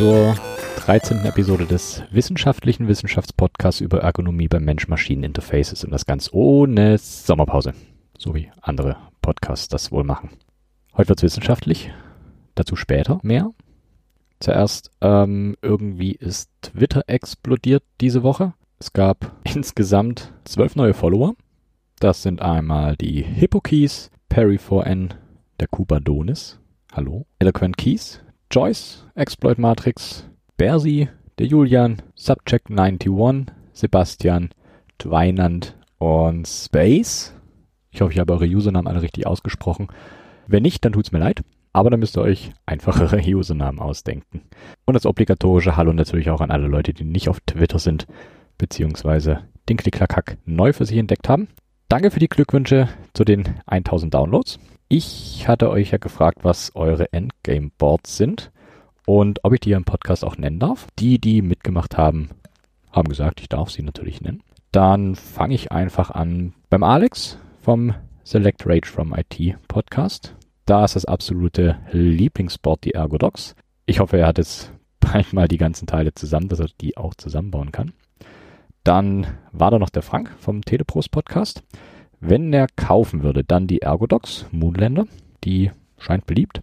Zur 13. Episode des wissenschaftlichen Wissenschaftspodcasts über Ergonomie bei Mensch-Maschinen-Interfaces und das ganz ohne Sommerpause, so wie andere Podcasts das wohl machen. Heute wird's wissenschaftlich, dazu später mehr. Zuerst ähm, irgendwie ist Twitter explodiert diese Woche. Es gab insgesamt zwölf neue Follower. Das sind einmal die Hippokeys, Perry4N, der Kubadonis, hallo, Eloquent Keys, Joyce, Exploit Matrix, Bersi, der Julian, Subject 91, Sebastian, Twinand und Space. Ich hoffe, ich habe eure Usernamen alle richtig ausgesprochen. Wenn nicht, dann tut's mir leid. Aber dann müsst ihr euch einfachere Usernamen ausdenken. Und das obligatorische Hallo natürlich auch an alle Leute, die nicht auf Twitter sind, beziehungsweise den Klicklackhack neu für sich entdeckt haben. Danke für die Glückwünsche zu den 1000 Downloads. Ich hatte euch ja gefragt, was eure Endgame-Boards sind und ob ich die im Podcast auch nennen darf. Die, die mitgemacht haben, haben gesagt, ich darf sie natürlich nennen. Dann fange ich einfach an beim Alex vom Select Rage from IT Podcast. Da ist das absolute Lieblingsboard die Ergodox. Ich hoffe, er hat jetzt bald mal die ganzen Teile zusammen, dass er die auch zusammenbauen kann. Dann war da noch der Frank vom Teleprost Podcast. Wenn er kaufen würde, dann die Ergodox Moonlander. Die scheint beliebt.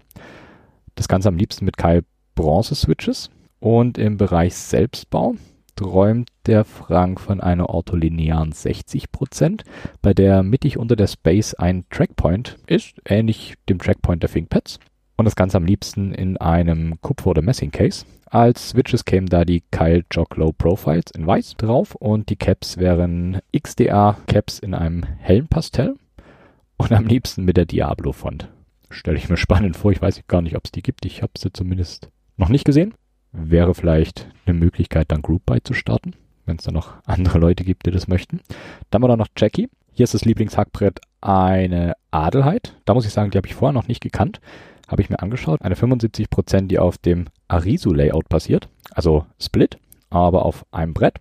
Das Ganze am liebsten mit Keil Bronze Switches. Und im Bereich Selbstbau träumt der Frank von einer ortholinearen 60%, bei der mittig unter der Space ein Trackpoint ist, ähnlich dem Trackpoint der ThinkPads. Und das Ganze am liebsten in einem Kupfer- oder Messing-Case. Als Switches kämen da die Kyle Jog Low Profiles in weiß drauf und die Caps wären XDA Caps in einem hellen Pastell und am liebsten mit der Diablo Font. Stelle ich mir spannend vor. Ich weiß gar nicht, ob es die gibt. Ich habe sie zumindest noch nicht gesehen. Wäre vielleicht eine Möglichkeit, dann Group Buy zu starten, wenn es da noch andere Leute gibt, die das möchten. Dann haben wir da noch Jackie. Hier ist das Lieblingshackbrett eine Adelheid. Da muss ich sagen, die habe ich vorher noch nicht gekannt habe ich mir angeschaut. Eine 75%, die auf dem Arisu-Layout basiert, also Split, aber auf einem Brett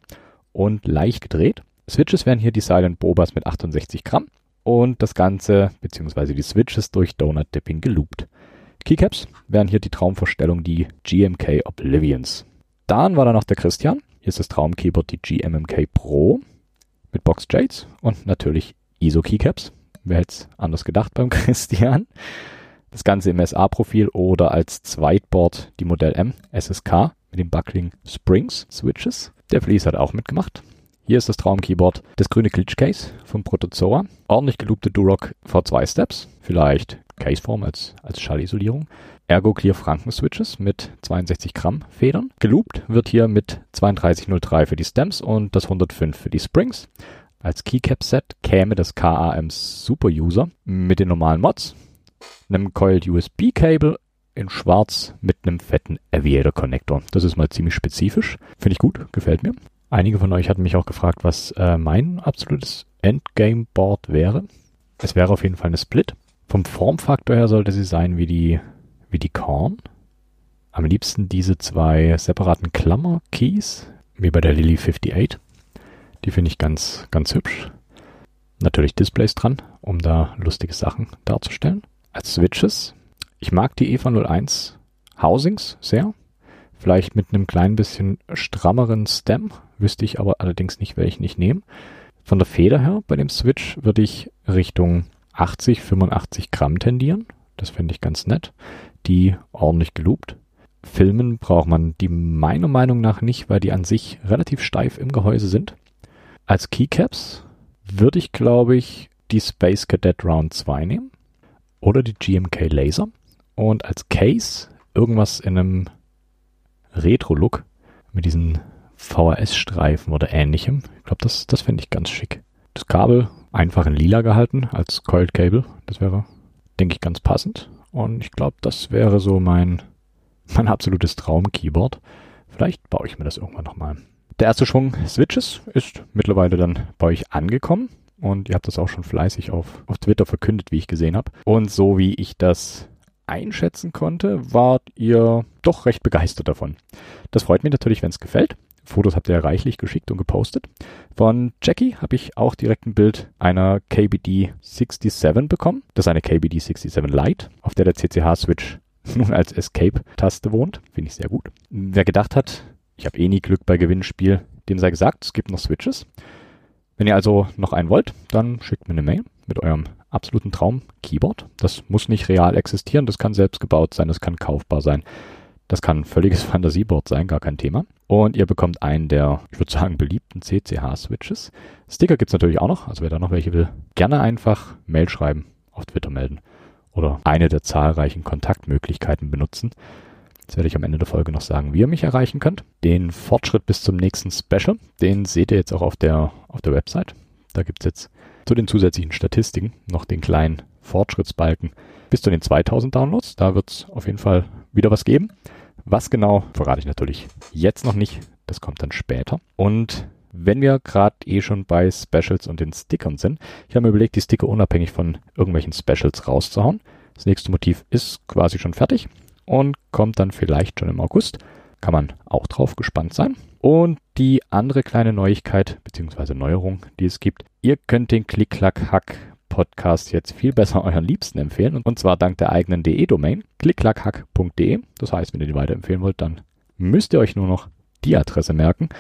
und leicht gedreht. Switches wären hier die Silent Bobas mit 68 Gramm und das Ganze, beziehungsweise die Switches durch Donut Dipping geloopt. Keycaps wären hier die Traumvorstellung, die GMK Oblivions. Dann war da noch der Christian. Hier ist das Traumkeyboard, die GMMK Pro mit Box Jades und natürlich ISO Keycaps. Wer hätte es anders gedacht beim Christian? Das Ganze im SA-Profil oder als Zweitboard die Modell M SSK mit den Buckling Springs Switches. Der Fleece hat auch mitgemacht. Hier ist das Traumkeyboard, das grüne Glitchcase vom Protozoa. Ordentlich geloopte Durock V2 Steps, vielleicht Caseform als, als Schallisolierung. Ergo Clear Franken Switches mit 62 Gramm Federn. Geloopt wird hier mit 3203 für die Stems und das 105 für die Springs. Als Keycap-Set käme das KAM Super User mit den normalen Mods einem Coiled USB Cable in schwarz mit einem fetten Aviator Connector. Das ist mal ziemlich spezifisch. Finde ich gut, gefällt mir. Einige von euch hatten mich auch gefragt, was äh, mein absolutes Endgame Board wäre. Es wäre auf jeden Fall eine Split. Vom Formfaktor her sollte sie sein wie die, wie die Korn. Am liebsten diese zwei separaten Klammer-Keys, wie bei der Lily 58. Die finde ich ganz, ganz hübsch. Natürlich Displays dran, um da lustige Sachen darzustellen Switches. Ich mag die EVA 01 Housings sehr. Vielleicht mit einem klein bisschen strammeren Stem. Wüsste ich aber allerdings nicht, welchen ich nehme. Von der Feder her bei dem Switch würde ich Richtung 80, 85 Gramm tendieren. Das finde ich ganz nett. Die ordentlich geloopt. Filmen braucht man die meiner Meinung nach nicht, weil die an sich relativ steif im Gehäuse sind. Als Keycaps würde ich, glaube ich, die Space Cadet Round 2 nehmen oder die GMK Laser und als Case irgendwas in einem Retro-Look mit diesen VHS-Streifen oder ähnlichem. Ich glaube, das, das finde ich ganz schick. Das Kabel einfach in lila gehalten als Coiled Cable. Das wäre, denke ich, ganz passend. Und ich glaube, das wäre so mein, mein absolutes Traum-Keyboard. Vielleicht baue ich mir das irgendwann nochmal. Der erste Schwung Switches ist mittlerweile dann bei euch angekommen. Und ihr habt das auch schon fleißig auf, auf Twitter verkündet, wie ich gesehen habe. Und so wie ich das einschätzen konnte, wart ihr doch recht begeistert davon. Das freut mich natürlich, wenn es gefällt. Fotos habt ihr reichlich geschickt und gepostet. Von Jackie habe ich auch direkt ein Bild einer KBD 67 bekommen. Das ist eine KBD 67 Lite, auf der der CCH-Switch nun als Escape-Taste wohnt. Finde ich sehr gut. Wer gedacht hat, ich habe eh nie Glück bei Gewinnspiel, dem sei gesagt, es gibt noch Switches. Wenn ihr also noch einen wollt, dann schickt mir eine Mail mit eurem absoluten Traum-Keyboard. Das muss nicht real existieren, das kann selbst gebaut sein, das kann kaufbar sein. Das kann ein völliges Fantasieboard sein, gar kein Thema. Und ihr bekommt einen der, ich würde sagen, beliebten CCH-Switches. Sticker gibt's natürlich auch noch, also wer da noch welche will, gerne einfach Mail schreiben, auf Twitter melden oder eine der zahlreichen Kontaktmöglichkeiten benutzen. Jetzt werde ich am Ende der Folge noch sagen, wie ihr mich erreichen könnt. Den Fortschritt bis zum nächsten Special, den seht ihr jetzt auch auf der, auf der Website. Da gibt's jetzt zu den zusätzlichen Statistiken noch den kleinen Fortschrittsbalken bis zu den 2000 Downloads. Da wird's auf jeden Fall wieder was geben. Was genau, verrate ich natürlich jetzt noch nicht. Das kommt dann später. Und wenn wir gerade eh schon bei Specials und den Stickern sind, ich habe mir überlegt, die Sticker unabhängig von irgendwelchen Specials rauszuhauen. Das nächste Motiv ist quasi schon fertig und kommt dann vielleicht schon im August. Kann man auch drauf gespannt sein. Und die andere kleine Neuigkeit bzw. Neuerung, die es gibt, ihr könnt den Klick-Klack-Hack Podcast jetzt viel besser euren Liebsten empfehlen. Und zwar dank der eigenen DE-Domain, klickklackhack.de. Das heißt, wenn ihr die weiterempfehlen wollt, dann müsst ihr euch nur noch die Adresse merken.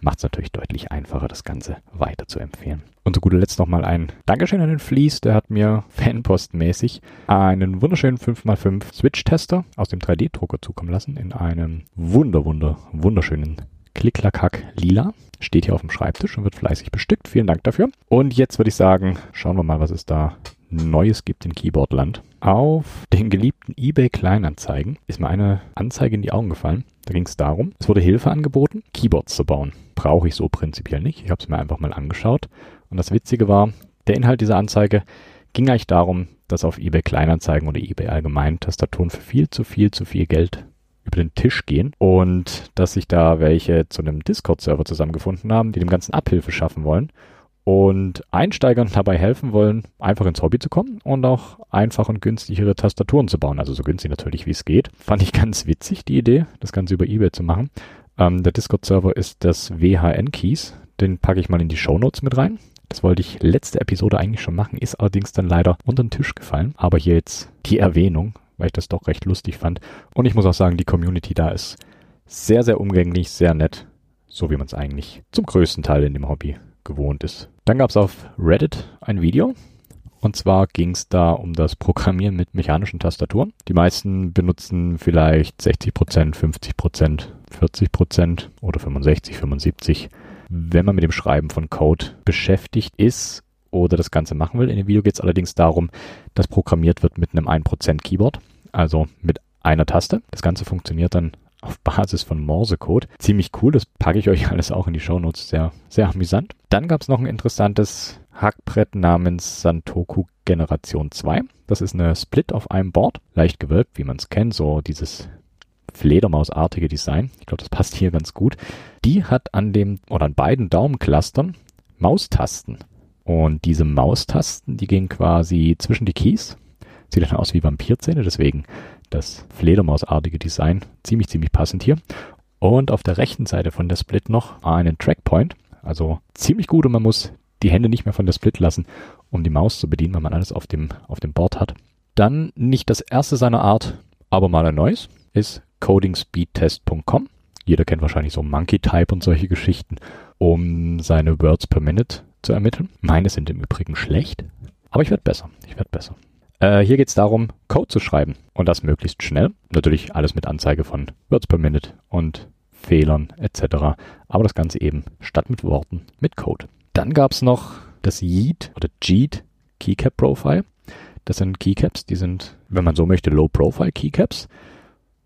Macht es natürlich deutlich einfacher, das Ganze weiter zu empfehlen. Und zu guter Letzt nochmal ein Dankeschön an den Fleece. Der hat mir fanpostmäßig einen wunderschönen 5x5 Switch-Tester aus dem 3D-Drucker zukommen lassen in einem wunder, wunder, wunderschönen Klicklackhack lila. Steht hier auf dem Schreibtisch und wird fleißig bestückt. Vielen Dank dafür. Und jetzt würde ich sagen, schauen wir mal, was es da Neues gibt in Keyboardland. Auf den geliebten eBay Kleinanzeigen ist mir eine Anzeige in die Augen gefallen. Da ging es darum, es wurde Hilfe angeboten, Keyboards zu bauen. Brauche ich so prinzipiell nicht. Ich habe es mir einfach mal angeschaut. Und das Witzige war, der Inhalt dieser Anzeige ging eigentlich darum, dass auf eBay Kleinanzeigen oder eBay allgemein Tastaturen für viel zu viel zu viel Geld über den Tisch gehen und dass sich da welche zu einem Discord-Server zusammengefunden haben, die dem Ganzen Abhilfe schaffen wollen und Einsteigern dabei helfen wollen, einfach ins Hobby zu kommen und auch einfach und günstigere Tastaturen zu bauen. Also so günstig natürlich, wie es geht. Fand ich ganz witzig, die Idee, das Ganze über eBay zu machen. Ähm, der Discord-Server ist das WHN-Keys. Den packe ich mal in die Show Notes mit rein. Das wollte ich letzte Episode eigentlich schon machen, ist allerdings dann leider unter den Tisch gefallen. Aber hier jetzt die Erwähnung, weil ich das doch recht lustig fand. Und ich muss auch sagen, die Community da ist sehr, sehr umgänglich, sehr nett. So wie man es eigentlich zum größten Teil in dem Hobby gewohnt ist. Dann gab es auf Reddit ein Video. Und zwar ging es da um das Programmieren mit mechanischen Tastaturen. Die meisten benutzen vielleicht 60%, 50%, 40% oder 65, 75. Wenn man mit dem Schreiben von Code beschäftigt ist oder das Ganze machen will. In dem Video geht es allerdings darum, dass programmiert wird mit einem 1% Keyboard, also mit einer Taste. Das Ganze funktioniert dann auf Basis von Morsecode. Ziemlich cool, das packe ich euch alles auch in die Shownotes. Sehr, sehr amüsant. Dann gab es noch ein interessantes Hackbrett namens Santoku Generation 2. Das ist eine Split auf einem Board, leicht gewölbt, wie man es kennt, so dieses Fledermausartige Design. Ich glaube, das passt hier ganz gut. Die hat an dem oder an beiden Daumenclustern Maustasten. Und diese Maustasten, die gehen quasi zwischen die Keys. Sieht dann aus wie Vampirzähne, deswegen das Fledermausartige Design. Ziemlich, ziemlich passend hier. Und auf der rechten Seite von der Split noch einen Trackpoint. Also ziemlich gut und man muss die Hände nicht mehr von der Split lassen, um die Maus zu bedienen, weil man alles auf dem, auf dem Board hat. Dann nicht das erste seiner Art, aber mal ein neues, ist codingspeedtest.com. Jeder kennt wahrscheinlich so Monkey Type und solche Geschichten, um seine Words per Minute zu ermitteln. Meine sind im Übrigen schlecht, aber ich werde besser. Ich werde besser. Äh, hier geht es darum, Code zu schreiben und das möglichst schnell. Natürlich alles mit Anzeige von Words per Minute und Fehlern etc. Aber das Ganze eben statt mit Worten mit Code. Dann gab es noch das Yeet oder Jeet Keycap Profile. Das sind Keycaps, die sind, wenn man so möchte, Low-Profile Keycaps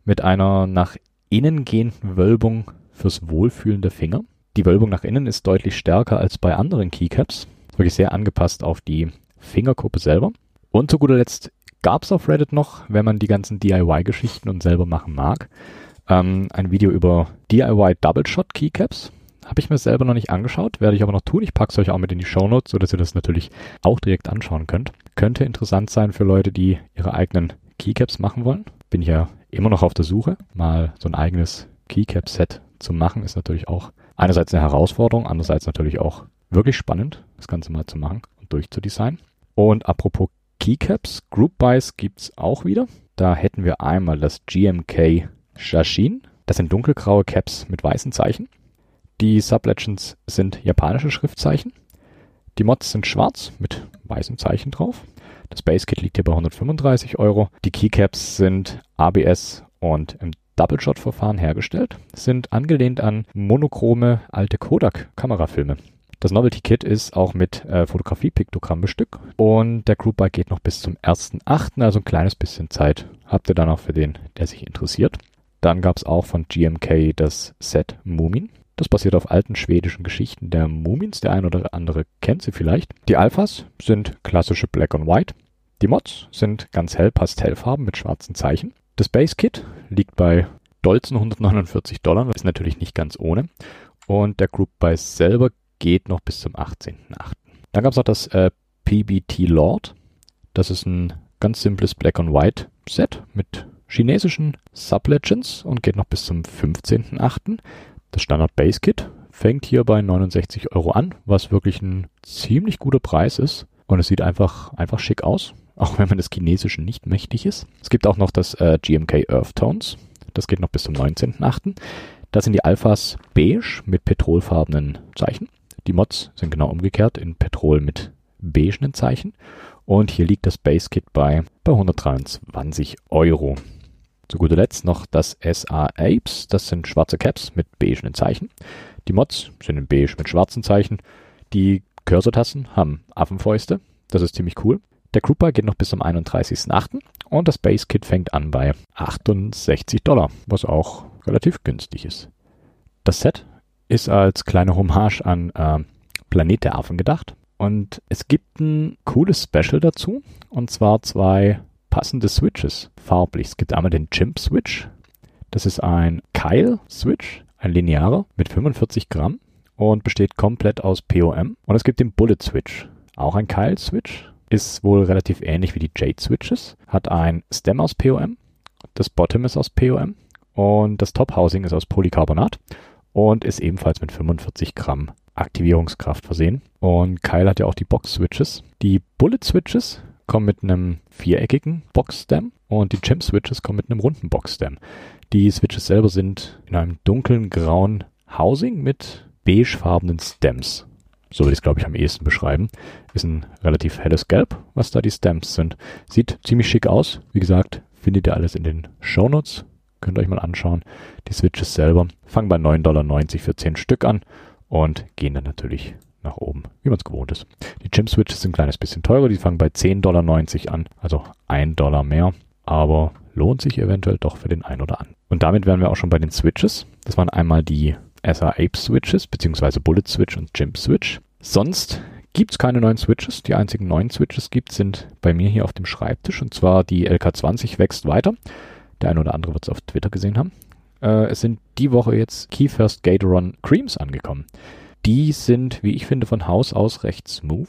mit einer nach innen gehenden Wölbung fürs Wohlfühlen der Finger. Die Wölbung nach innen ist deutlich stärker als bei anderen Keycaps. Wirklich sehr angepasst auf die Fingerkuppe selber. Und zu guter Letzt gab es auf Reddit noch, wenn man die ganzen DIY-Geschichten und selber machen mag, ähm, ein Video über DIY Double Shot Keycaps. Habe ich mir selber noch nicht angeschaut, werde ich aber noch tun. Ich packe es euch auch mit in die Show Notes, sodass ihr das natürlich auch direkt anschauen könnt. Könnte interessant sein für Leute, die ihre eigenen Keycaps machen wollen. Bin ja immer noch auf der Suche. Mal so ein eigenes Keycap-Set zu machen, ist natürlich auch einerseits eine Herausforderung, andererseits natürlich auch wirklich spannend, das Ganze mal zu machen und durchzudesignen. Und apropos Keycaps, Group Buys gibt's auch wieder. Da hätten wir einmal das GMK Shashin. Das sind dunkelgraue Caps mit weißen Zeichen. Die Sublegends sind japanische Schriftzeichen. Die Mods sind schwarz mit weißem Zeichen drauf. Das Base Kit liegt hier bei 135 Euro. Die Keycaps sind ABS und im Double Shot Verfahren hergestellt, sind angelehnt an monochrome alte Kodak Kamerafilme. Das Novelty Kit ist auch mit äh, Fotografie-Piktogramm bestückt und der Group Buy geht noch bis zum 1.8., also ein kleines bisschen Zeit habt ihr dann auch für den, der sich interessiert. Dann gab es auch von GMK das Set Mumin. Das basiert auf alten schwedischen Geschichten der Mumins. Der ein oder andere kennt sie vielleicht. Die Alphas sind klassische Black and White. Die Mods sind ganz hell Pastellfarben mit schwarzen Zeichen. Das Base Kit liegt bei Dolzen 149 Dollar. Ist natürlich nicht ganz ohne. Und der Group Buy selber geht noch bis zum 18.8. Dann gab es noch das äh, PBT Lord. Das ist ein ganz simples Black and White Set mit chinesischen Sublegends und geht noch bis zum 15.8. Das Standard Base Kit fängt hier bei 69 Euro an, was wirklich ein ziemlich guter Preis ist. Und es sieht einfach, einfach schick aus, auch wenn man des Chinesischen nicht mächtig ist. Es gibt auch noch das äh, GMK Earth Tones. Das geht noch bis zum 19.8. Da sind die Alphas beige mit petrolfarbenen Zeichen. Die Mods sind genau umgekehrt in Petrol mit beigenen Zeichen. Und hier liegt das Base Kit bei, bei 123 Euro. Zu guter Letzt noch das SA Apes. Das sind schwarze Caps mit beigen Zeichen. Die Mods sind in beige mit schwarzen Zeichen. Die Cursor-Tasten haben Affenfäuste. Das ist ziemlich cool. Der Grouper geht noch bis zum 31.08. und das Base Kit fängt an bei 68 Dollar, was auch relativ günstig ist. Das Set ist als kleine Hommage an äh, Planet der Affen gedacht. Und es gibt ein cooles Special dazu. Und zwar zwei passende Switches farblich. Es gibt einmal den Chimp Switch. Das ist ein Keil Switch, ein linearer mit 45 Gramm und besteht komplett aus POM. Und es gibt den Bullet Switch, auch ein Keil Switch. Ist wohl relativ ähnlich wie die Jade Switches. Hat ein Stem aus POM. Das Bottom ist aus POM. Und das Top Housing ist aus Polycarbonat und ist ebenfalls mit 45 Gramm Aktivierungskraft versehen. Und Kyle hat ja auch die Box-Switches. Die Bullet-Switches kommen mit einem viereckigen Box-Stem und die Chimp-Switches kommen mit einem runden Box-Stem. Die Switches selber sind in einem dunklen grauen Housing mit beigefarbenen Stems. So würde ich es, glaube ich, am ehesten beschreiben. Ist ein relativ helles Gelb, was da die Stems sind. Sieht ziemlich schick aus. Wie gesagt, findet ihr alles in den Shownotes. Könnt ihr euch mal anschauen. Die Switches selber fangen bei 9,90 Dollar für 10 Stück an und gehen dann natürlich nach oben, wie man es gewohnt ist. Die Chim-Switches sind ein kleines bisschen teurer, die fangen bei 10,90 Dollar an, also 1 Dollar mehr, aber lohnt sich eventuell doch für den einen oder anderen. Und damit wären wir auch schon bei den Switches. Das waren einmal die SR Ape Switches, beziehungsweise Bullet Switch und Chimp Switch. Sonst gibt es keine neuen Switches. Die einzigen neuen Switches gibt sind bei mir hier auf dem Schreibtisch und zwar die LK20 wächst weiter. Der eine oder andere wird es auf Twitter gesehen haben. Äh, es sind die Woche jetzt Key First Gatoron Creams angekommen. Die sind, wie ich finde, von Haus aus recht smooth.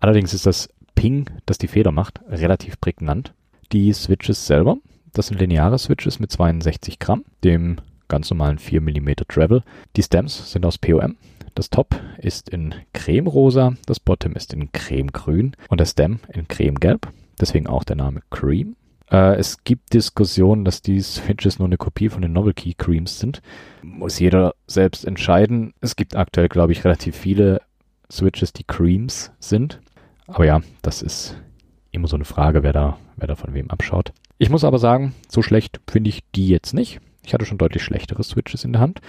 Allerdings ist das Ping, das die Feder macht, relativ prägnant. Die Switches selber, das sind lineare Switches mit 62 Gramm, dem ganz normalen 4 mm Travel. Die Stems sind aus POM. Das Top ist in cremerosa, das Bottom ist in cremegrün und der Stem in cremegelb. Deswegen auch der Name Cream. Äh, es gibt Diskussionen, dass die Switches nur eine Kopie von den Novel Key Creams sind. Muss jeder selbst entscheiden. Es gibt aktuell, glaube ich, relativ viele Switches, die Creams sind. Aber ja, das ist immer so eine Frage, wer da, wer da von wem abschaut. Ich muss aber sagen, so schlecht finde ich die jetzt nicht. Ich hatte schon deutlich schlechtere Switches in der Hand.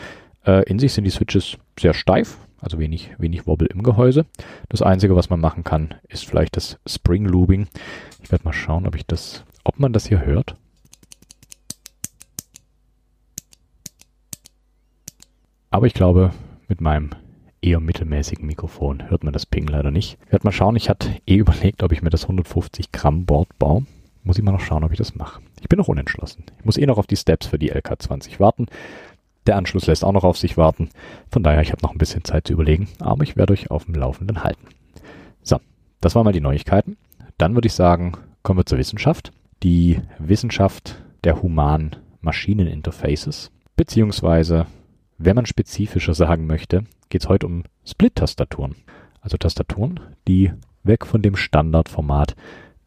Äh, in sich sind die Switches sehr steif, also wenig, wenig Wobble im Gehäuse. Das Einzige, was man machen kann, ist vielleicht das Spring Looping. Ich werde mal schauen, ob ich das ob man das hier hört? Aber ich glaube, mit meinem eher mittelmäßigen Mikrofon hört man das Ping leider nicht. Ich werde mal schauen, ich hatte eh überlegt, ob ich mir das 150 Gramm Board baue. Muss ich mal noch schauen, ob ich das mache. Ich bin noch unentschlossen. Ich muss eh noch auf die Steps für die LK20 warten. Der Anschluss lässt auch noch auf sich warten. Von daher, ich habe noch ein bisschen Zeit zu überlegen, aber ich werde euch auf dem Laufenden halten. So, das waren mal die Neuigkeiten. Dann würde ich sagen, kommen wir zur Wissenschaft die Wissenschaft der humanen Maschineninterfaces. Beziehungsweise, wenn man spezifischer sagen möchte, geht es heute um Split-Tastaturen. Also Tastaturen, die weg von dem Standardformat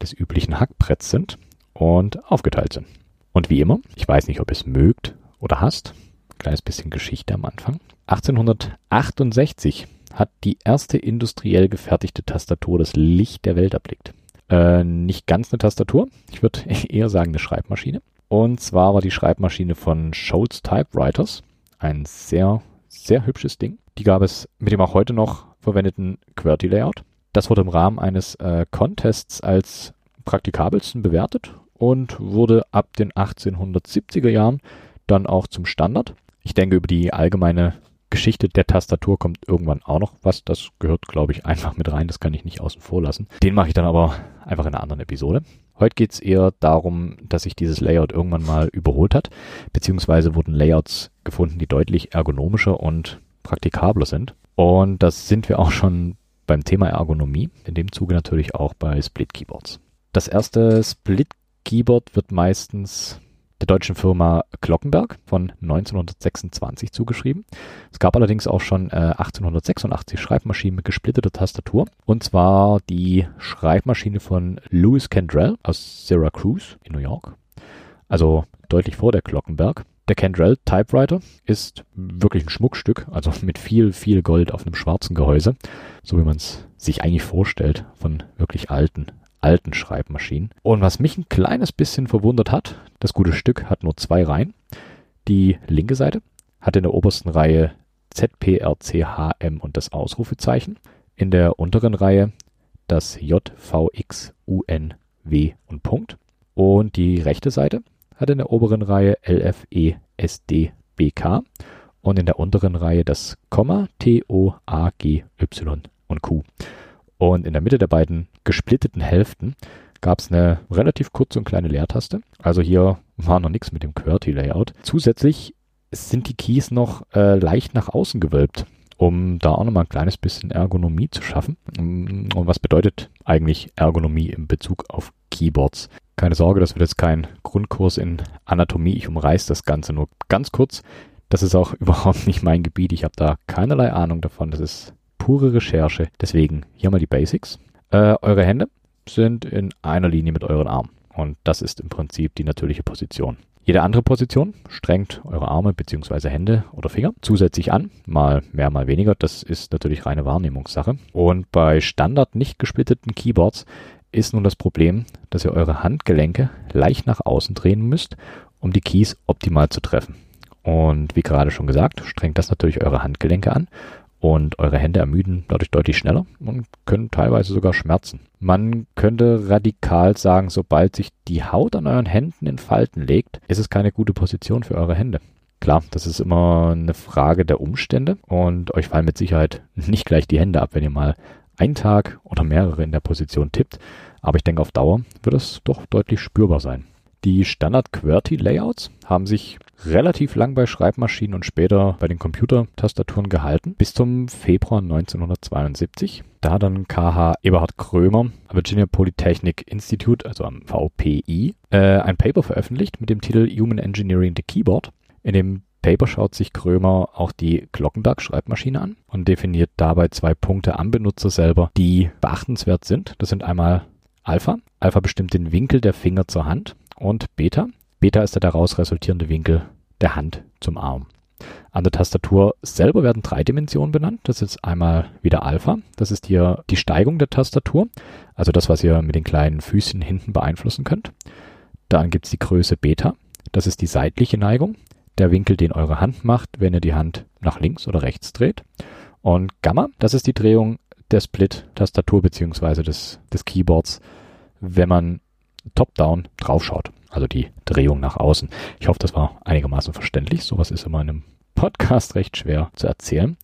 des üblichen Hackbretts sind und aufgeteilt sind. Und wie immer, ich weiß nicht, ob es mögt oder hasst, kleines bisschen Geschichte am Anfang. 1868 hat die erste industriell gefertigte Tastatur das Licht der Welt erblickt. Äh, nicht ganz eine Tastatur, ich würde eher sagen eine Schreibmaschine. Und zwar war die Schreibmaschine von Scholz Typewriters ein sehr, sehr hübsches Ding. Die gab es mit dem auch heute noch verwendeten QWERTY-Layout. Das wurde im Rahmen eines äh, Contests als praktikabelsten bewertet und wurde ab den 1870er Jahren dann auch zum Standard. Ich denke, über die allgemeine Geschichte der Tastatur kommt irgendwann auch noch was. Das gehört, glaube ich, einfach mit rein. Das kann ich nicht außen vor lassen. Den mache ich dann aber einfach in einer anderen Episode. Heute geht es eher darum, dass sich dieses Layout irgendwann mal überholt hat, beziehungsweise wurden Layouts gefunden, die deutlich ergonomischer und praktikabler sind. Und das sind wir auch schon beim Thema Ergonomie, in dem Zuge natürlich auch bei Split Keyboards. Das erste Split Keyboard wird meistens der deutschen Firma Glockenberg von 1926 zugeschrieben. Es gab allerdings auch schon äh, 1886 Schreibmaschinen mit gesplitteter Tastatur. Und zwar die Schreibmaschine von Louis Kendrell aus Syracuse in New York. Also deutlich vor der Glockenberg. Der Kendrell Typewriter ist wirklich ein Schmuckstück, also mit viel, viel Gold auf einem schwarzen Gehäuse, so wie man es sich eigentlich vorstellt von wirklich alten alten Schreibmaschinen. Und was mich ein kleines bisschen verwundert hat, das gute Stück hat nur zwei Reihen. Die linke Seite hat in der obersten Reihe ZPRCHM und das Ausrufezeichen. In der unteren Reihe das JVXUNW und Punkt. Und die rechte Seite hat in der oberen Reihe LFESDBK und in der unteren Reihe das Komma TOAGY und Q. Und in der Mitte der beiden gesplitteten Hälften gab es eine relativ kurze und kleine Leertaste. Also hier war noch nichts mit dem QWERTY-Layout. Zusätzlich sind die Keys noch äh, leicht nach außen gewölbt, um da auch nochmal ein kleines bisschen Ergonomie zu schaffen. Und was bedeutet eigentlich Ergonomie in Bezug auf Keyboards? Keine Sorge, das wird jetzt kein Grundkurs in Anatomie. Ich umreiße das Ganze nur ganz kurz. Das ist auch überhaupt nicht mein Gebiet. Ich habe da keinerlei Ahnung davon. Das ist pure Recherche. Deswegen hier mal die Basics. Äh, eure Hände sind in einer Linie mit euren Armen. Und das ist im Prinzip die natürliche Position. Jede andere Position strengt eure Arme bzw. Hände oder Finger zusätzlich an, mal mehr, mal weniger. Das ist natürlich reine Wahrnehmungssache. Und bei Standard nicht gesplitteten Keyboards ist nun das Problem, dass ihr eure Handgelenke leicht nach außen drehen müsst, um die Keys optimal zu treffen. Und wie gerade schon gesagt, strengt das natürlich eure Handgelenke an und eure Hände ermüden dadurch deutlich schneller und können teilweise sogar schmerzen. Man könnte radikal sagen, sobald sich die Haut an euren Händen in Falten legt, ist es keine gute Position für eure Hände. Klar, das ist immer eine Frage der Umstände und euch fallen mit Sicherheit nicht gleich die Hände ab, wenn ihr mal einen Tag oder mehrere in der Position tippt, aber ich denke auf Dauer wird es doch deutlich spürbar sein. Die Standard-QWERTY-Layouts haben sich relativ lang bei Schreibmaschinen und später bei den Computertastaturen gehalten, bis zum Februar 1972. Da hat dann KH Eberhard Krömer Virginia Polytechnic Institute, also am VPI, äh, ein Paper veröffentlicht mit dem Titel Human Engineering the Keyboard. In dem Paper schaut sich Krömer auch die Glockenberg-Schreibmaschine an und definiert dabei zwei Punkte am Benutzer selber, die beachtenswert sind. Das sind einmal Alpha. Alpha bestimmt den Winkel der Finger zur Hand und Beta. Beta ist der daraus resultierende Winkel der Hand zum Arm. An der Tastatur selber werden drei Dimensionen benannt. Das ist einmal wieder Alpha. Das ist hier die Steigung der Tastatur, also das, was ihr mit den kleinen Füßchen hinten beeinflussen könnt. Dann gibt es die Größe Beta. Das ist die seitliche Neigung, der Winkel, den eure Hand macht, wenn ihr die Hand nach links oder rechts dreht. Und Gamma, das ist die Drehung der Split-Tastatur beziehungsweise des, des Keyboards, wenn man top-down draufschaut. Also die Drehung nach außen. Ich hoffe, das war einigermaßen verständlich. Sowas ist in einem Podcast recht schwer zu erzählen.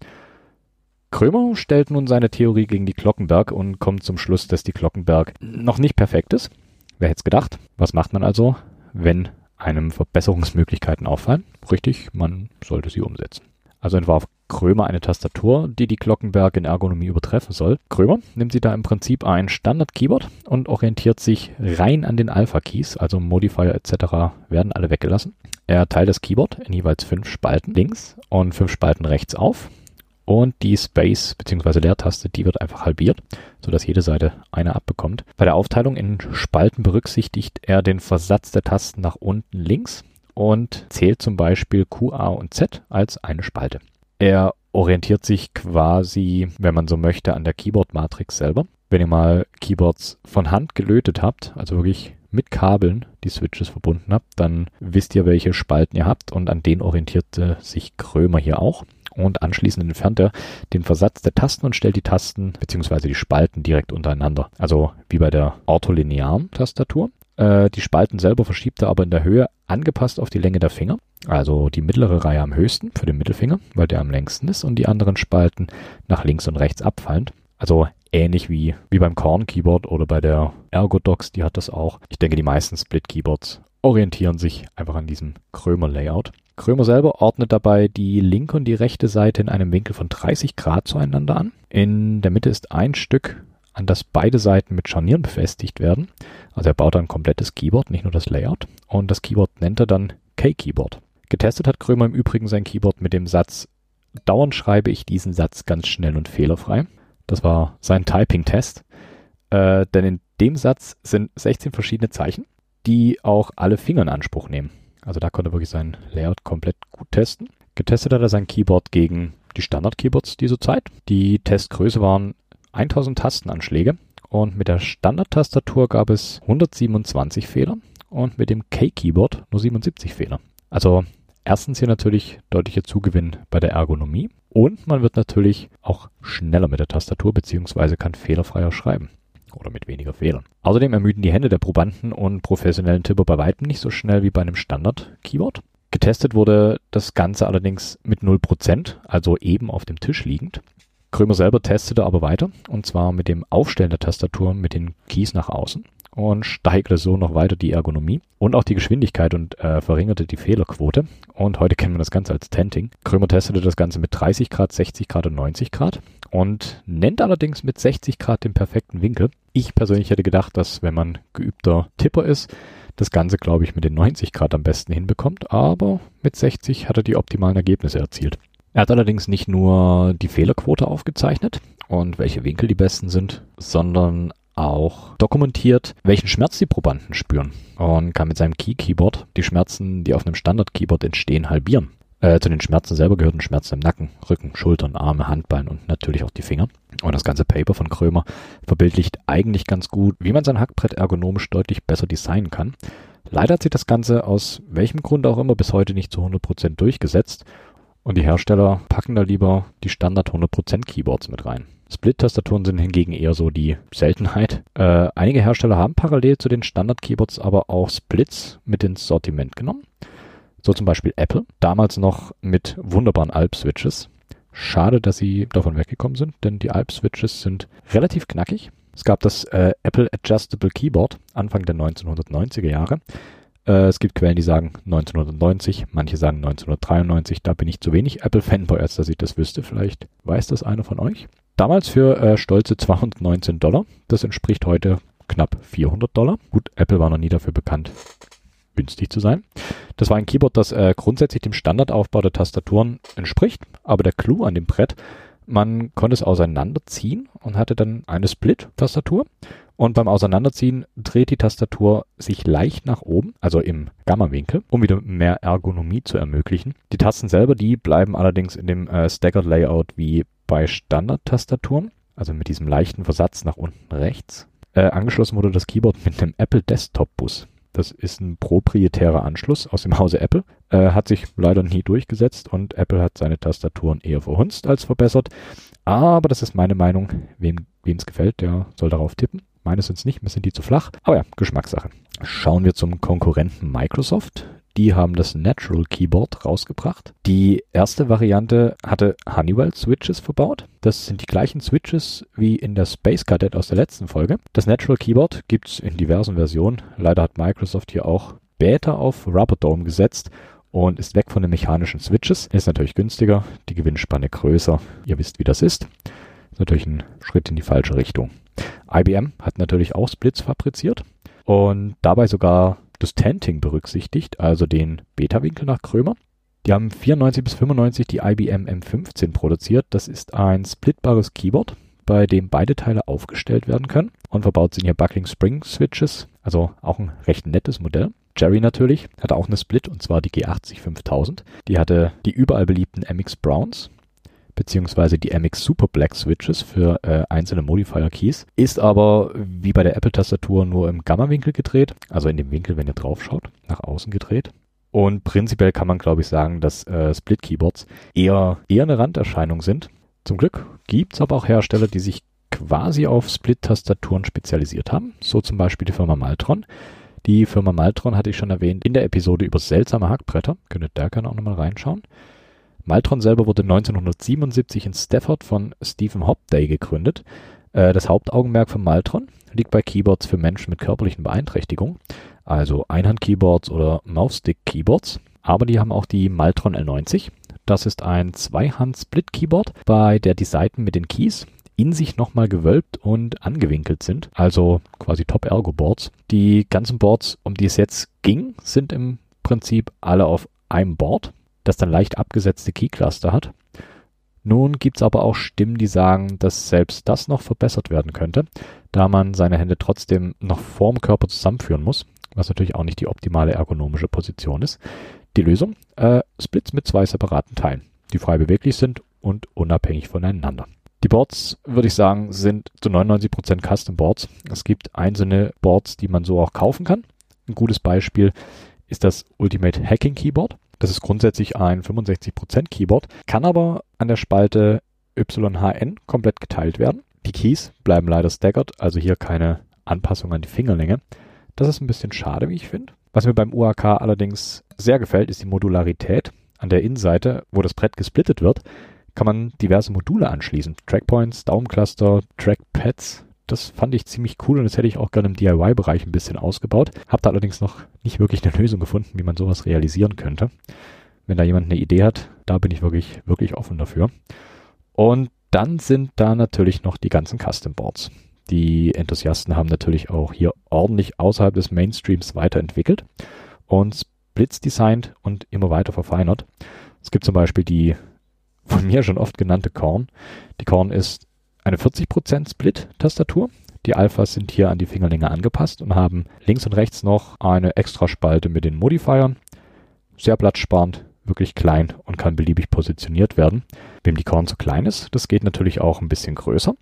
Krömer stellt nun seine Theorie gegen die Glockenberg und kommt zum Schluss, dass die Glockenberg noch nicht perfekt ist. Wer hätte es gedacht? Was macht man also, wenn einem Verbesserungsmöglichkeiten auffallen? Richtig, man sollte sie umsetzen. Also entwarf Krömer eine Tastatur, die die Glockenberg in Ergonomie übertreffen soll. Krömer nimmt sie da im Prinzip ein Standard-Keyboard und orientiert sich rein an den Alpha-Keys, also Modifier etc. werden alle weggelassen. Er teilt das Keyboard in jeweils fünf Spalten links und fünf Spalten rechts auf Und die Space- bzw. Leertaste, die wird einfach halbiert, sodass jede Seite eine abbekommt. Bei der Aufteilung in Spalten berücksichtigt er den Versatz der Tasten nach unten links und zählt zum Beispiel Q, A und Z als eine Spalte. Er orientiert sich quasi, wenn man so möchte, an der Keyboard-Matrix selber. Wenn ihr mal Keyboards von Hand gelötet habt, also wirklich mit Kabeln die Switches verbunden habt, dann wisst ihr, welche Spalten ihr habt und an denen orientierte sich Krömer hier auch. Und anschließend entfernt er den Versatz der Tasten und stellt die Tasten bzw. die Spalten direkt untereinander. Also wie bei der ortholinearen Tastatur. Äh, die Spalten selber verschiebt er aber in der Höhe angepasst auf die Länge der Finger. Also die mittlere Reihe am höchsten für den Mittelfinger, weil der am längsten ist und die anderen Spalten nach links und rechts abfallend. Also ähnlich wie, wie beim Korn Keyboard oder bei der Ergodox, die hat das auch. Ich denke, die meisten Split Keyboards orientieren sich einfach an diesem Krömer Layout. Krömer selber ordnet dabei die linke und die rechte Seite in einem Winkel von 30 Grad zueinander an. In der Mitte ist ein Stück, an das beide Seiten mit Scharnieren befestigt werden. Also er baut ein komplettes Keyboard, nicht nur das Layout. Und das Keyboard nennt er dann K-Keyboard. Getestet hat Krömer im Übrigen sein Keyboard mit dem Satz, dauernd schreibe ich diesen Satz ganz schnell und fehlerfrei. Das war sein Typing-Test. Äh, denn in dem Satz sind 16 verschiedene Zeichen, die auch alle Finger in Anspruch nehmen. Also da konnte er wirklich sein Layout komplett gut testen. Getestet hat er sein Keyboard gegen die Standard-Keyboards dieser Zeit. Die Testgröße waren 1000 Tastenanschläge und mit der Standard-Tastatur gab es 127 Fehler und mit dem K-Keyboard nur 77 Fehler. Also erstens hier natürlich deutlicher Zugewinn bei der Ergonomie und man wird natürlich auch schneller mit der Tastatur beziehungsweise kann fehlerfreier schreiben. Oder mit weniger Fehlern. Außerdem ermüden die Hände der Probanden und professionellen Tipper bei weitem nicht so schnell wie bei einem Standard-Keyboard. Getestet wurde das Ganze allerdings mit 0%, also eben auf dem Tisch liegend. Krömer selber testete aber weiter, und zwar mit dem Aufstellen der Tastatur mit den Keys nach außen und steigerte so noch weiter die Ergonomie und auch die Geschwindigkeit und äh, verringerte die Fehlerquote. Und heute kennen wir das Ganze als Tenting. Krömer testete das Ganze mit 30 Grad, 60 Grad und 90 Grad und nennt allerdings mit 60 Grad den perfekten Winkel. Ich persönlich hätte gedacht, dass wenn man geübter Tipper ist, das Ganze, glaube ich, mit den 90 Grad am besten hinbekommt, aber mit 60 hat er die optimalen Ergebnisse erzielt. Er hat allerdings nicht nur die Fehlerquote aufgezeichnet und welche Winkel die besten sind, sondern auch dokumentiert, welchen Schmerz die Probanden spüren und kann mit seinem Key-Keyboard die Schmerzen, die auf einem Standard-Keyboard entstehen, halbieren. Äh, zu den Schmerzen selber gehören Schmerzen im Nacken, Rücken, Schultern, Arme, Handballen und natürlich auch die Finger. Und das ganze Paper von Krömer verbildlicht eigentlich ganz gut, wie man sein Hackbrett ergonomisch deutlich besser designen kann. Leider hat sich das Ganze aus welchem Grund auch immer bis heute nicht zu 100% durchgesetzt und die Hersteller packen da lieber die Standard 100% Keyboards mit rein. Split-Tastaturen sind hingegen eher so die Seltenheit. Äh, einige Hersteller haben parallel zu den Standard-Keyboards aber auch Splits mit ins Sortiment genommen. So zum Beispiel Apple, damals noch mit wunderbaren Alp-Switches. Schade, dass sie davon weggekommen sind, denn die Alp-Switches sind relativ knackig. Es gab das äh, Apple Adjustable Keyboard Anfang der 1990er Jahre. Äh, es gibt Quellen, die sagen 1990, manche sagen 1993. Da bin ich zu wenig Apple-Fanboy, als dass ich das wüsste. Vielleicht weiß das einer von euch. Damals für äh, stolze 219 Dollar. Das entspricht heute knapp 400 Dollar. Gut, Apple war noch nie dafür bekannt, günstig zu sein. Das war ein Keyboard, das äh, grundsätzlich dem Standardaufbau der Tastaturen entspricht, aber der Clou an dem Brett, man konnte es auseinanderziehen und hatte dann eine Split-Tastatur. Und beim Auseinanderziehen dreht die Tastatur sich leicht nach oben, also im Gamma-Winkel, um wieder mehr Ergonomie zu ermöglichen. Die Tasten selber, die bleiben allerdings in dem äh, Staggered Layout wie bei Standard-Tastaturen, also mit diesem leichten Versatz nach unten rechts. Äh, angeschlossen wurde das Keyboard mit einem Apple Desktop-Bus. Das ist ein proprietärer Anschluss aus dem Hause Apple. Äh, hat sich leider nie durchgesetzt und Apple hat seine Tastaturen eher verhunzt als verbessert. Aber das ist meine Meinung. Wem es gefällt, der soll darauf tippen. Meines sind es nicht, mir sind die zu flach. Aber ja, Geschmackssache. Schauen wir zum Konkurrenten Microsoft. Die haben das Natural Keyboard rausgebracht. Die erste Variante hatte Honeywell Switches verbaut. Das sind die gleichen Switches wie in der Space Cadet aus der letzten Folge. Das Natural Keyboard gibt's in diversen Versionen. Leider hat Microsoft hier auch Beta auf Rubber Dome gesetzt und ist weg von den mechanischen Switches. Ist natürlich günstiger, die Gewinnspanne größer. Ihr wisst, wie das ist. Ist natürlich ein Schritt in die falsche Richtung. IBM hat natürlich auch Splits fabriziert und dabei sogar das Tenting berücksichtigt, also den Beta-Winkel nach Krömer. Die haben 94 bis 95 die IBM M15 produziert. Das ist ein splitbares Keyboard, bei dem beide Teile aufgestellt werden können. Und verbaut sind hier Buckling Spring Switches, also auch ein recht nettes Modell. Jerry natürlich hatte auch eine Split und zwar die G80 5000. Die hatte die überall beliebten MX Browns beziehungsweise die MX Super Black Switches für äh, einzelne Modifier Keys. Ist aber wie bei der Apple Tastatur nur im Gamma-Winkel gedreht, also in dem Winkel, wenn ihr drauf schaut, nach außen gedreht. Und prinzipiell kann man, glaube ich, sagen, dass äh, Split Keyboards eher, eher eine Randerscheinung sind. Zum Glück gibt's aber auch Hersteller, die sich quasi auf Split-Tastaturen spezialisiert haben. So zum Beispiel die Firma Maltron. Die Firma Maltron hatte ich schon erwähnt in der Episode über seltsame Hackbretter. Könnt ihr da gerne auch nochmal reinschauen. Maltron selber wurde 1977 in Stafford von Stephen Hopday gegründet. Äh, das Hauptaugenmerk von Maltron liegt bei Keyboards für Menschen mit körperlichen Beeinträchtigungen, also Einhand-Keyboards oder Mouthstick-Keyboards. Aber die haben auch die Maltron L90. Das ist ein Zweihand-Split-Keyboard, bei der die Seiten mit den Keys in sich nochmal gewölbt und angewinkelt sind, also quasi Top-Ergo-Boards. Die ganzen Boards, um die es jetzt ging, sind im Prinzip alle auf einem Board das dann leicht abgesetzte Keycluster hat. Nun gibt's aber auch Stimmen, die sagen, dass selbst das noch verbessert werden könnte, da man seine Hände trotzdem noch vorm Körper zusammenführen muss, was natürlich auch nicht die optimale ergonomische Position ist. Die Lösung? Äh, Splits mit zwei separaten Teilen, die frei beweglich sind und unabhängig voneinander. Die Boards, würde ich sagen, sind zu 99% Custom Boards. Es gibt einzelne Boards, die man so auch kaufen kann. Ein gutes Beispiel ist das Ultimate Hacking Keyboard. Das ist grundsätzlich ein 65% Keyboard, kann aber an der Spalte YHN komplett geteilt werden. Die Keys bleiben leider staggered, also hier keine Anpassung an die Fingerlänge. Das ist ein bisschen schade, wie ich finde. Was mir beim UAK allerdings sehr gefällt, ist die Modularität. An der Innenseite, wo das Brett gesplittet wird, kann man diverse Module anschließen. Trackpoints, Daumencluster, Trackpads, das fand ich ziemlich cool und das hätte ich auch gerne im DIY-Bereich ein bisschen ausgebaut. Hab da allerdings noch nicht wirklich eine Lösung gefunden, wie man sowas realisieren könnte. Wenn da jemand eine Idee hat, da bin ich wirklich, wirklich offen dafür. Und dann sind da natürlich noch die ganzen Custom Boards. Die Enthusiasten haben natürlich auch hier ordentlich außerhalb des Mainstreams weiterentwickelt und Splits designt und immer weiter verfeinert. Es gibt zum Beispiel die von mir schon oft genannte Korn. Die Korn ist eine 40% Split-Tastatur. Die Alphas sind hier an die Fingerlänge angepasst und haben links und rechts noch eine extra Spalte mit den Modifiern. Sehr platzsparend, wirklich klein und kann beliebig positioniert werden. Wem die Korn zu klein ist, das geht natürlich auch ein bisschen größer.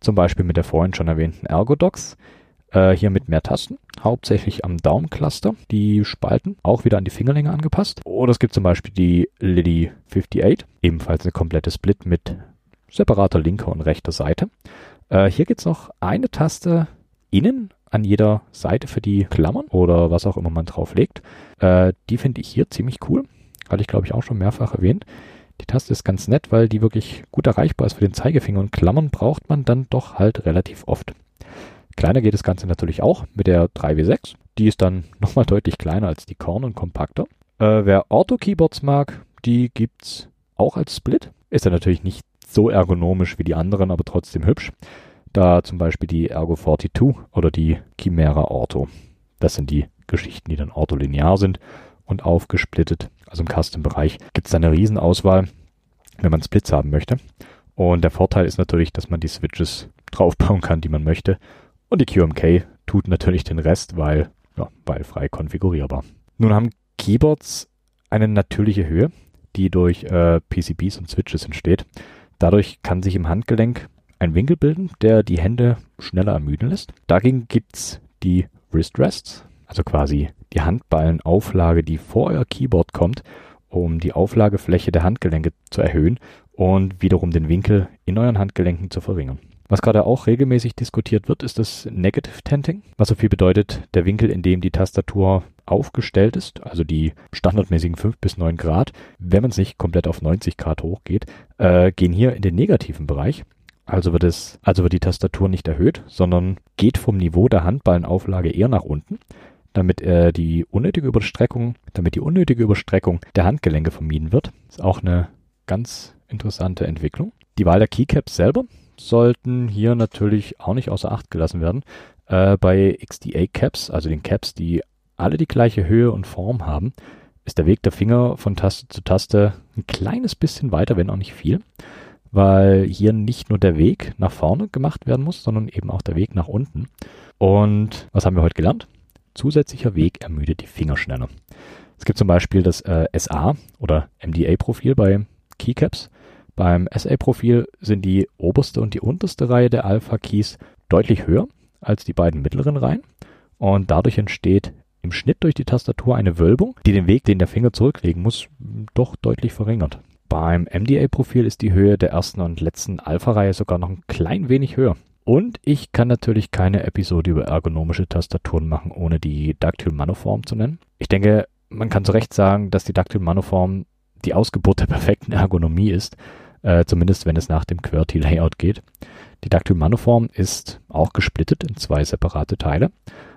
Zum Beispiel mit der vorhin schon erwähnten Ergodox. Äh, hier mit mehr Tasten, hauptsächlich am Daumencluster. Die Spalten auch wieder an die Fingerlänge angepasst. Oder es gibt zum Beispiel die Lily 58, ebenfalls eine komplette Split mit separater linker und rechter Seite. Äh, hier es noch eine Taste innen an jeder Seite für die Klammern oder was auch immer man drauf legt. Äh, die finde ich hier ziemlich cool. Hatte ich, glaube ich, auch schon mehrfach erwähnt. Die Taste ist ganz nett, weil die wirklich gut erreichbar ist für den Zeigefinger und Klammern braucht man dann doch halt relativ oft. Kleiner geht das Ganze natürlich auch mit der 3W6. Die ist dann nochmal deutlich kleiner als die Korn und kompakter. Äh, wer Auto-Keyboards mag, die gibt's auch als Split. Ist dann natürlich nicht so ergonomisch wie die anderen, aber trotzdem hübsch. Da zum Beispiel die Ergo 42 oder die Chimera Ortho. Das sind die Geschichten, die dann ortholinear sind und aufgesplittet. Also im Custom-Bereich gibt es eine Riesenauswahl, wenn man Splits haben möchte. Und der Vorteil ist natürlich, dass man die Switches draufbauen kann, die man möchte. Und die QMK tut natürlich den Rest, weil, ja, weil frei konfigurierbar. Nun haben Keyboards eine natürliche Höhe, die durch äh, PCBs und Switches entsteht. Dadurch kann sich im Handgelenk ein Winkel bilden, der die Hände schneller ermüden lässt. Dagegen gibt's die Wrist Rests, also quasi die Handballenauflage, die vor euer Keyboard kommt, um die Auflagefläche der Handgelenke zu erhöhen und wiederum den Winkel in euren Handgelenken zu verringern. Was gerade auch regelmäßig diskutiert wird, ist das Negative Tenting, was so viel bedeutet, der Winkel, in dem die Tastatur aufgestellt ist, also die standardmäßigen 5 bis 9 Grad, wenn man es nicht komplett auf 90 Grad hochgeht, äh, gehen hier in den negativen Bereich. Also wird es, also wird die Tastatur nicht erhöht, sondern geht vom Niveau der Handballenauflage eher nach unten, damit äh, die unnötige Überstreckung, damit die unnötige Überstreckung der Handgelenke vermieden wird. Ist auch eine ganz interessante Entwicklung. Die Wahl der Keycaps selber sollten hier natürlich auch nicht außer Acht gelassen werden. Äh, bei XDA Caps, also den Caps, die alle die gleiche Höhe und Form haben, ist der Weg der Finger von Taste zu Taste ein kleines bisschen weiter, wenn auch nicht viel, weil hier nicht nur der Weg nach vorne gemacht werden muss, sondern eben auch der Weg nach unten. Und was haben wir heute gelernt? Zusätzlicher Weg ermüdet die Finger schneller. Es gibt zum Beispiel das äh, SA oder MDA-Profil bei Keycaps. Beim SA-Profil sind die oberste und die unterste Reihe der Alpha-Keys deutlich höher als die beiden mittleren Reihen und dadurch entsteht im Schnitt durch die Tastatur eine Wölbung, die den Weg, den der Finger zurücklegen muss, doch deutlich verringert. Beim MDA-Profil ist die Höhe der ersten und letzten Alpha-Reihe sogar noch ein klein wenig höher. Und ich kann natürlich keine Episode über ergonomische Tastaturen machen, ohne die Dactyl Manoform zu nennen. Ich denke, man kann zu Recht sagen, dass die Dactyl Manoform die Ausgeburt der perfekten Ergonomie ist, äh, zumindest wenn es nach dem QWERTY-Layout geht. Die Dactyl Manoform ist auch gesplittet in zwei separate Teile,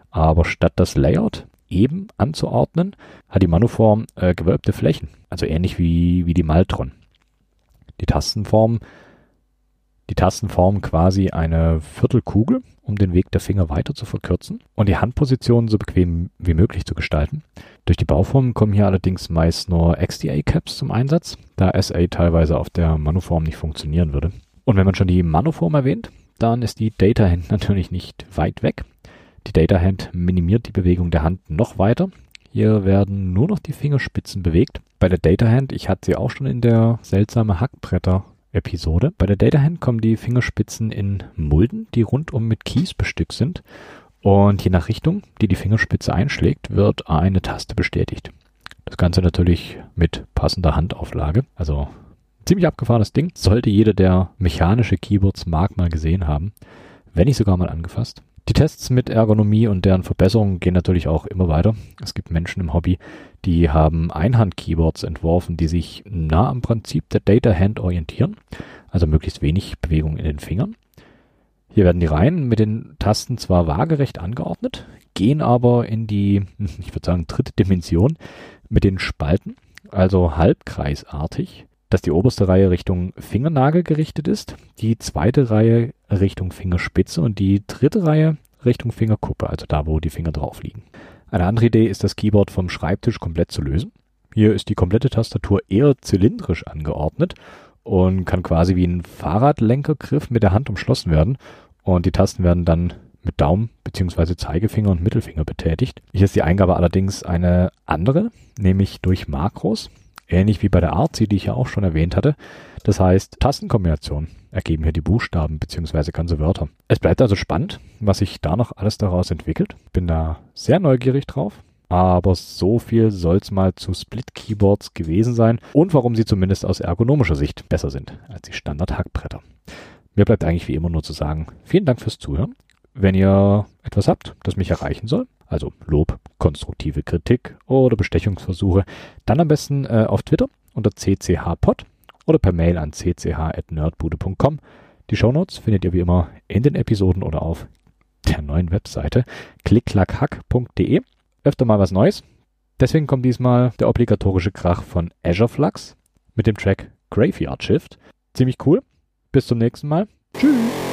aber statt das Layout eben anzuordnen, hat die Manoform äh, gewölbte Flächen, also ähnlich wie, wie die Maltron. Die Tastenform, die Tasten quasi eine Viertelkugel, um den Weg der Finger weiter zu verkürzen und die Handposition so bequem wie möglich zu gestalten. Durch die Bauform kommen hier allerdings meist nur XDA-Caps zum Einsatz, da SA teilweise auf der Manoform nicht funktionieren würde. Und wenn man schon die Manoform erwähnt, dann ist die Data Hand natürlich nicht weit weg. Die Data Hand minimiert die Bewegung der Hand noch weiter. Hier werden nur noch die Fingerspitzen bewegt. Bei der Data Hand, ich hatte sie auch schon in der seltsame Hackbretter Episode. Bei der Data Hand kommen die Fingerspitzen in Mulden, die rundum mit Keys bestückt sind. Und je nach Richtung, die die Fingerspitze einschlägt, wird eine Taste bestätigt. Das Ganze natürlich mit passender Handauflage. Also ziemlich abgefahrenes Ding. Sollte jeder, der mechanische Keyboards mag, mal gesehen haben. Wenn nicht sogar mal angefasst. Die Tests mit Ergonomie und deren Verbesserungen gehen natürlich auch immer weiter. Es gibt Menschen im Hobby, die haben Einhand-Keyboards entworfen, die sich nah am Prinzip der Data Hand orientieren, also möglichst wenig Bewegung in den Fingern. Hier werden die Reihen mit den Tasten zwar waagerecht angeordnet, gehen aber in die, ich würde sagen, dritte Dimension mit den Spalten, also halbkreisartig, dass die oberste Reihe Richtung Fingernagel gerichtet ist, die zweite Reihe Richtung Fingerspitze und die dritte Reihe Richtung Fingerkuppe, also da, wo die Finger drauf liegen. Eine andere Idee ist, das Keyboard vom Schreibtisch komplett zu lösen. Hier ist die komplette Tastatur eher zylindrisch angeordnet und kann quasi wie ein Fahrradlenkergriff mit der Hand umschlossen werden und die Tasten werden dann mit Daumen bzw. Zeigefinger und Mittelfinger betätigt. Hier ist die Eingabe allerdings eine andere, nämlich durch Makros ähnlich wie bei der Artsy, die ich ja auch schon erwähnt hatte. Das heißt, Tastenkombinationen ergeben hier die Buchstaben bzw. ganze Wörter. Es bleibt also spannend, was sich da noch alles daraus entwickelt. Bin da sehr neugierig drauf. Aber so viel soll's mal zu Split-Keyboards gewesen sein und warum sie zumindest aus ergonomischer Sicht besser sind als die Standard-Hackbretter. Mir bleibt eigentlich wie immer nur zu sagen, vielen Dank fürs Zuhören. Wenn ihr etwas habt, das mich erreichen soll, also Lob, konstruktive Kritik oder Bestechungsversuche, dann am besten äh, auf Twitter unter cchpod oder per Mail an cch.nerdbude.com. Die Shownotes findet ihr wie immer in den Episoden oder auf der neuen Webseite klicklackhack.de. Öfter mal was Neues. Deswegen kommt diesmal der obligatorische Krach von Azure Flux mit dem Track Graveyard Shift. Ziemlich cool. Bis zum nächsten Mal. Tschüss.